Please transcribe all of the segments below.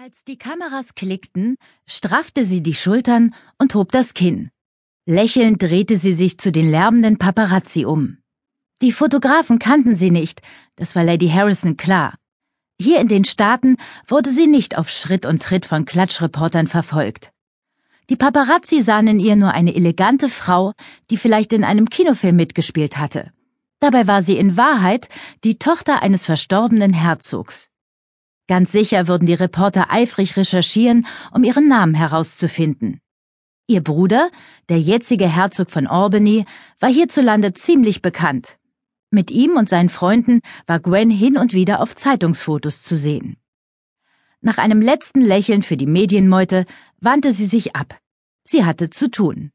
Als die Kameras klickten, straffte sie die Schultern und hob das Kinn. Lächelnd drehte sie sich zu den lärmenden Paparazzi um. Die Fotografen kannten sie nicht, das war Lady Harrison klar. Hier in den Staaten wurde sie nicht auf Schritt und Tritt von Klatschreportern verfolgt. Die Paparazzi sahen in ihr nur eine elegante Frau, die vielleicht in einem Kinofilm mitgespielt hatte. Dabei war sie in Wahrheit die Tochter eines verstorbenen Herzogs. Ganz sicher würden die Reporter eifrig recherchieren, um ihren Namen herauszufinden. Ihr Bruder, der jetzige Herzog von Albany, war hierzulande ziemlich bekannt. Mit ihm und seinen Freunden war Gwen hin und wieder auf Zeitungsfotos zu sehen. Nach einem letzten Lächeln für die Medienmeute wandte sie sich ab. Sie hatte zu tun.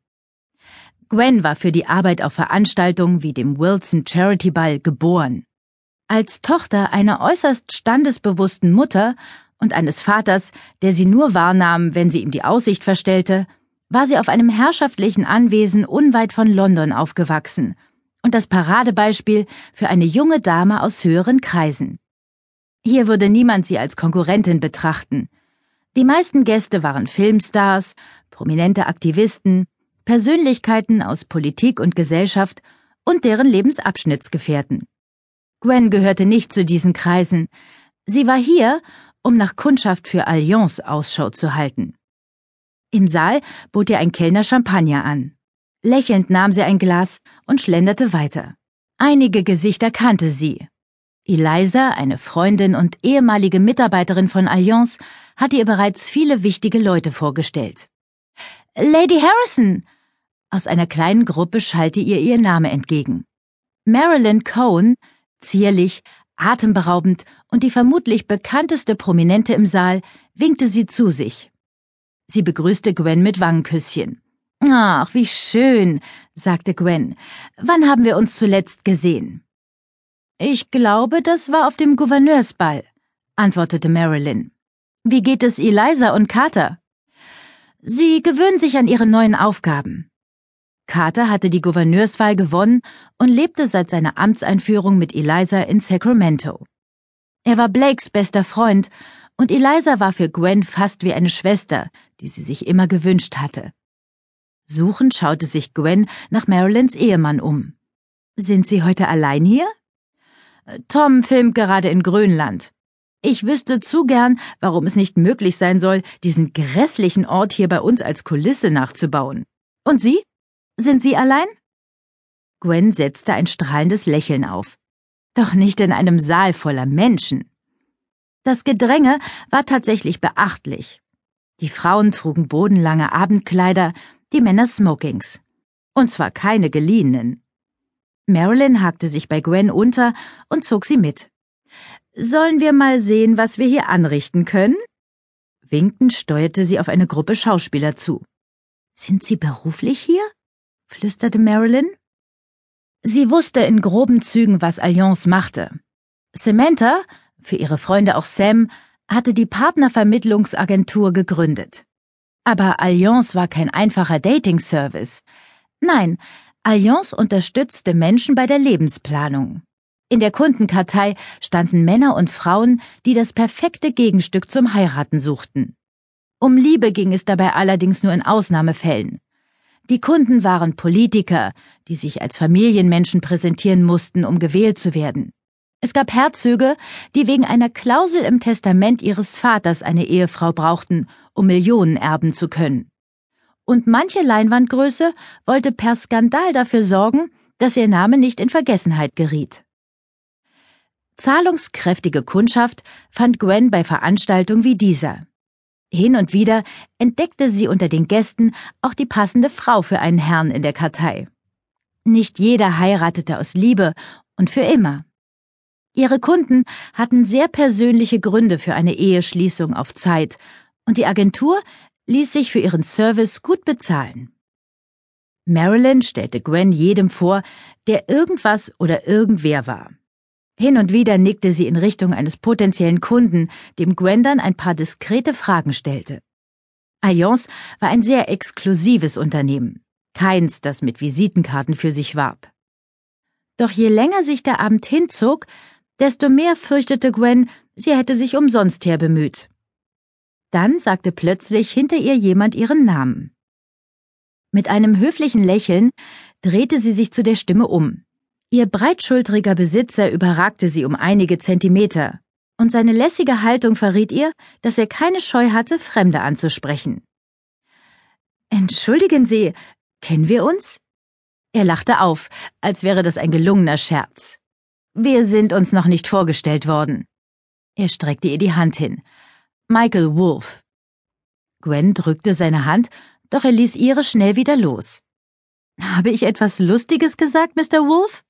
Gwen war für die Arbeit auf Veranstaltungen wie dem Wilson Charity Ball geboren. Als Tochter einer äußerst standesbewussten Mutter und eines Vaters, der sie nur wahrnahm, wenn sie ihm die Aussicht verstellte, war sie auf einem herrschaftlichen Anwesen unweit von London aufgewachsen und das Paradebeispiel für eine junge Dame aus höheren Kreisen. Hier würde niemand sie als Konkurrentin betrachten. Die meisten Gäste waren Filmstars, prominente Aktivisten, Persönlichkeiten aus Politik und Gesellschaft und deren Lebensabschnittsgefährten. Gwen gehörte nicht zu diesen Kreisen. Sie war hier, um nach Kundschaft für Allianz Ausschau zu halten. Im Saal bot ihr ein Kellner Champagner an. Lächelnd nahm sie ein Glas und schlenderte weiter. Einige Gesichter kannte sie. Eliza, eine Freundin und ehemalige Mitarbeiterin von Allianz, hatte ihr bereits viele wichtige Leute vorgestellt. Lady Harrison! Aus einer kleinen Gruppe schallte ihr ihr Name entgegen. Marilyn Cohn, Zierlich, atemberaubend und die vermutlich bekannteste Prominente im Saal winkte sie zu sich. Sie begrüßte Gwen mit Wangenküsschen. Ach, wie schön, sagte Gwen. Wann haben wir uns zuletzt gesehen? Ich glaube, das war auf dem Gouverneursball, antwortete Marilyn. Wie geht es Eliza und Carter? Sie gewöhnen sich an ihre neuen Aufgaben. Carter hatte die Gouverneurswahl gewonnen und lebte seit seiner Amtseinführung mit Eliza in Sacramento. Er war Blakes bester Freund und Eliza war für Gwen fast wie eine Schwester, die sie sich immer gewünscht hatte. Suchend schaute sich Gwen nach Marilyns Ehemann um. Sind Sie heute allein hier? Tom filmt gerade in Grönland. Ich wüsste zu gern, warum es nicht möglich sein soll, diesen grässlichen Ort hier bei uns als Kulisse nachzubauen. Und Sie? Sind Sie allein? Gwen setzte ein strahlendes Lächeln auf. Doch nicht in einem Saal voller Menschen. Das Gedränge war tatsächlich beachtlich. Die Frauen trugen bodenlange Abendkleider, die Männer Smokings. Und zwar keine geliehenen. Marilyn hakte sich bei Gwen unter und zog sie mit. Sollen wir mal sehen, was wir hier anrichten können? Winkend steuerte sie auf eine Gruppe Schauspieler zu. Sind Sie beruflich hier? Flüsterte Marilyn. Sie wusste in groben Zügen, was Allianz machte. Samantha, für ihre Freunde auch Sam, hatte die Partnervermittlungsagentur gegründet. Aber Allianz war kein einfacher Dating-Service. Nein, Allianz unterstützte Menschen bei der Lebensplanung. In der Kundenkartei standen Männer und Frauen, die das perfekte Gegenstück zum Heiraten suchten. Um Liebe ging es dabei allerdings nur in Ausnahmefällen. Die Kunden waren Politiker, die sich als Familienmenschen präsentieren mussten, um gewählt zu werden. Es gab Herzöge, die wegen einer Klausel im Testament ihres Vaters eine Ehefrau brauchten, um Millionen erben zu können. Und manche Leinwandgröße wollte per Skandal dafür sorgen, dass ihr Name nicht in Vergessenheit geriet. Zahlungskräftige Kundschaft fand Gwen bei Veranstaltungen wie dieser. Hin und wieder entdeckte sie unter den Gästen auch die passende Frau für einen Herrn in der Kartei. Nicht jeder heiratete aus Liebe und für immer. Ihre Kunden hatten sehr persönliche Gründe für eine Eheschließung auf Zeit, und die Agentur ließ sich für ihren Service gut bezahlen. Marilyn stellte Gwen jedem vor, der irgendwas oder irgendwer war. Hin und wieder nickte sie in Richtung eines potenziellen Kunden, dem Gwen dann ein paar diskrete Fragen stellte. Allianz war ein sehr exklusives Unternehmen, keins, das mit Visitenkarten für sich warb. Doch je länger sich der Abend hinzog, desto mehr fürchtete Gwen, sie hätte sich umsonst herbemüht. Dann sagte plötzlich hinter ihr jemand ihren Namen. Mit einem höflichen Lächeln drehte sie sich zu der Stimme um. Ihr breitschultriger Besitzer überragte sie um einige Zentimeter, und seine lässige Haltung verriet ihr, dass er keine Scheu hatte, Fremde anzusprechen. Entschuldigen Sie, kennen wir uns? Er lachte auf, als wäre das ein gelungener Scherz. Wir sind uns noch nicht vorgestellt worden. Er streckte ihr die Hand hin. Michael Wolf. Gwen drückte seine Hand, doch er ließ ihre schnell wieder los. Habe ich etwas Lustiges gesagt, Mr. Wolf?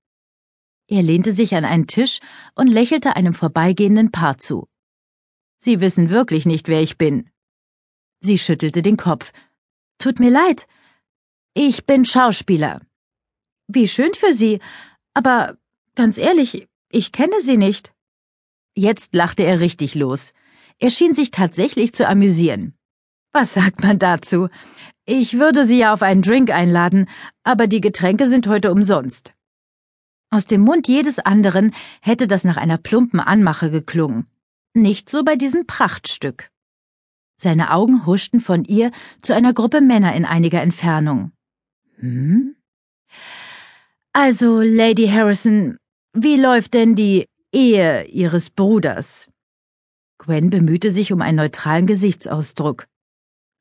Er lehnte sich an einen Tisch und lächelte einem vorbeigehenden Paar zu. Sie wissen wirklich nicht, wer ich bin. Sie schüttelte den Kopf. Tut mir leid. Ich bin Schauspieler. Wie schön für Sie. Aber ganz ehrlich, ich kenne Sie nicht. Jetzt lachte er richtig los. Er schien sich tatsächlich zu amüsieren. Was sagt man dazu? Ich würde Sie ja auf einen Drink einladen, aber die Getränke sind heute umsonst. Aus dem Mund jedes anderen hätte das nach einer plumpen Anmache geklungen. Nicht so bei diesem Prachtstück. Seine Augen huschten von ihr zu einer Gruppe Männer in einiger Entfernung. Hm? Also, Lady Harrison, wie läuft denn die Ehe Ihres Bruders? Gwen bemühte sich um einen neutralen Gesichtsausdruck.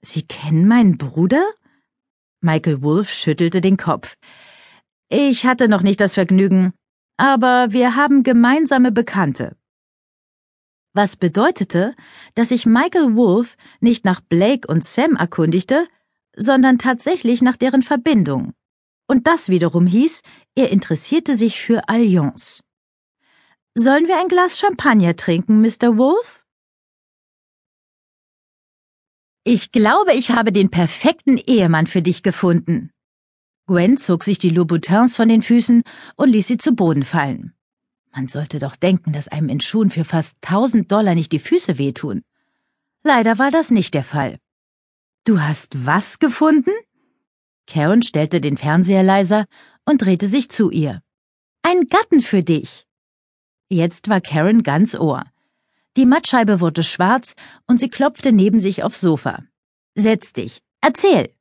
Sie kennen meinen Bruder? Michael Wolf schüttelte den Kopf. Ich hatte noch nicht das Vergnügen, aber wir haben gemeinsame Bekannte. Was bedeutete, dass sich Michael Wolf nicht nach Blake und Sam erkundigte, sondern tatsächlich nach deren Verbindung. Und das wiederum hieß, er interessierte sich für Allianz. Sollen wir ein Glas Champagner trinken, Mr. Wolf? Ich glaube, ich habe den perfekten Ehemann für dich gefunden. Gwen zog sich die Louboutins von den Füßen und ließ sie zu Boden fallen. Man sollte doch denken, dass einem in Schuhen für fast tausend Dollar nicht die Füße wehtun. Leider war das nicht der Fall. Du hast was gefunden? Karen stellte den Fernseher leiser und drehte sich zu ihr. Ein Gatten für dich. Jetzt war Karen ganz Ohr. Die Mattscheibe wurde schwarz und sie klopfte neben sich aufs Sofa. Setz dich. Erzähl.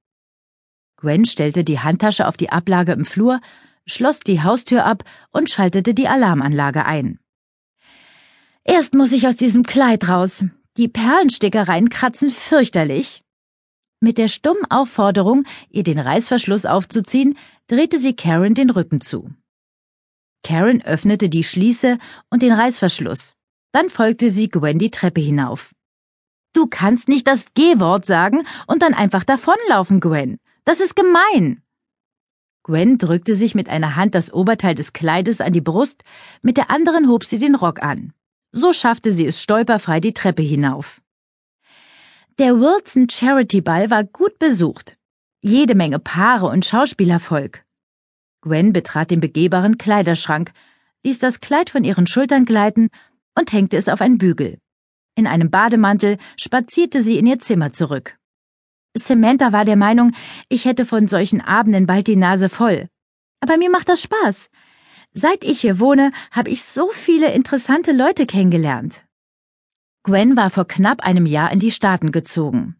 Gwen stellte die Handtasche auf die Ablage im Flur, schloss die Haustür ab und schaltete die Alarmanlage ein. Erst muss ich aus diesem Kleid raus. Die Perlenstickereien kratzen fürchterlich. Mit der stummen Aufforderung, ihr den Reißverschluss aufzuziehen, drehte sie Karen den Rücken zu. Karen öffnete die Schließe und den Reißverschluss. Dann folgte sie Gwen die Treppe hinauf. Du kannst nicht das G-Wort sagen und dann einfach davonlaufen, Gwen. Das ist gemein. Gwen drückte sich mit einer Hand das Oberteil des Kleides an die Brust, mit der anderen hob sie den Rock an. So schaffte sie es stolperfrei die Treppe hinauf. Der Wilson Charity Ball war gut besucht. Jede Menge Paare und Schauspielervolk. Gwen betrat den begehbaren Kleiderschrank, ließ das Kleid von ihren Schultern gleiten und hängte es auf einen Bügel. In einem Bademantel spazierte sie in ihr Zimmer zurück. Samantha war der Meinung, ich hätte von solchen Abenden bald die Nase voll. Aber mir macht das Spaß. Seit ich hier wohne, habe ich so viele interessante Leute kennengelernt. Gwen war vor knapp einem Jahr in die Staaten gezogen.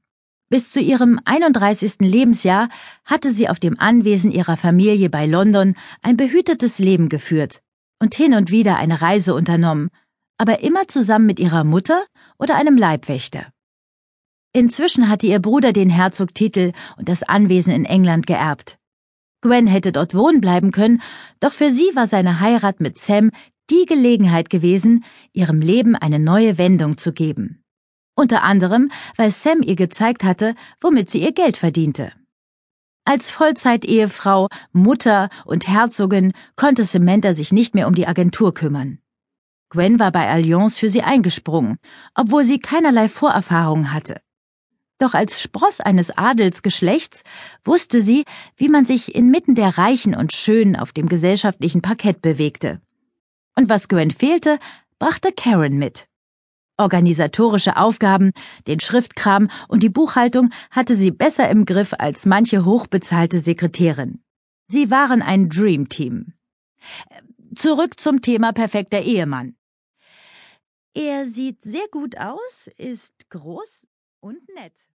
Bis zu ihrem 31. Lebensjahr hatte sie auf dem Anwesen ihrer Familie bei London ein behütetes Leben geführt und hin und wieder eine Reise unternommen, aber immer zusammen mit ihrer Mutter oder einem Leibwächter. Inzwischen hatte ihr Bruder den Herzogtitel und das Anwesen in England geerbt. Gwen hätte dort wohnen bleiben können, doch für sie war seine Heirat mit Sam die Gelegenheit gewesen, ihrem Leben eine neue Wendung zu geben. Unter anderem, weil Sam ihr gezeigt hatte, womit sie ihr Geld verdiente. Als Vollzeitehefrau, Mutter und Herzogin konnte Samantha sich nicht mehr um die Agentur kümmern. Gwen war bei Allianz für sie eingesprungen, obwohl sie keinerlei Vorerfahrung hatte. Doch als Spross eines Adelsgeschlechts wusste sie, wie man sich inmitten der Reichen und Schönen auf dem gesellschaftlichen Parkett bewegte. Und was Gwen fehlte, brachte Karen mit. Organisatorische Aufgaben, den Schriftkram und die Buchhaltung hatte sie besser im Griff als manche hochbezahlte Sekretärin. Sie waren ein Dreamteam. Zurück zum Thema perfekter Ehemann. Er sieht sehr gut aus, ist groß, und nett.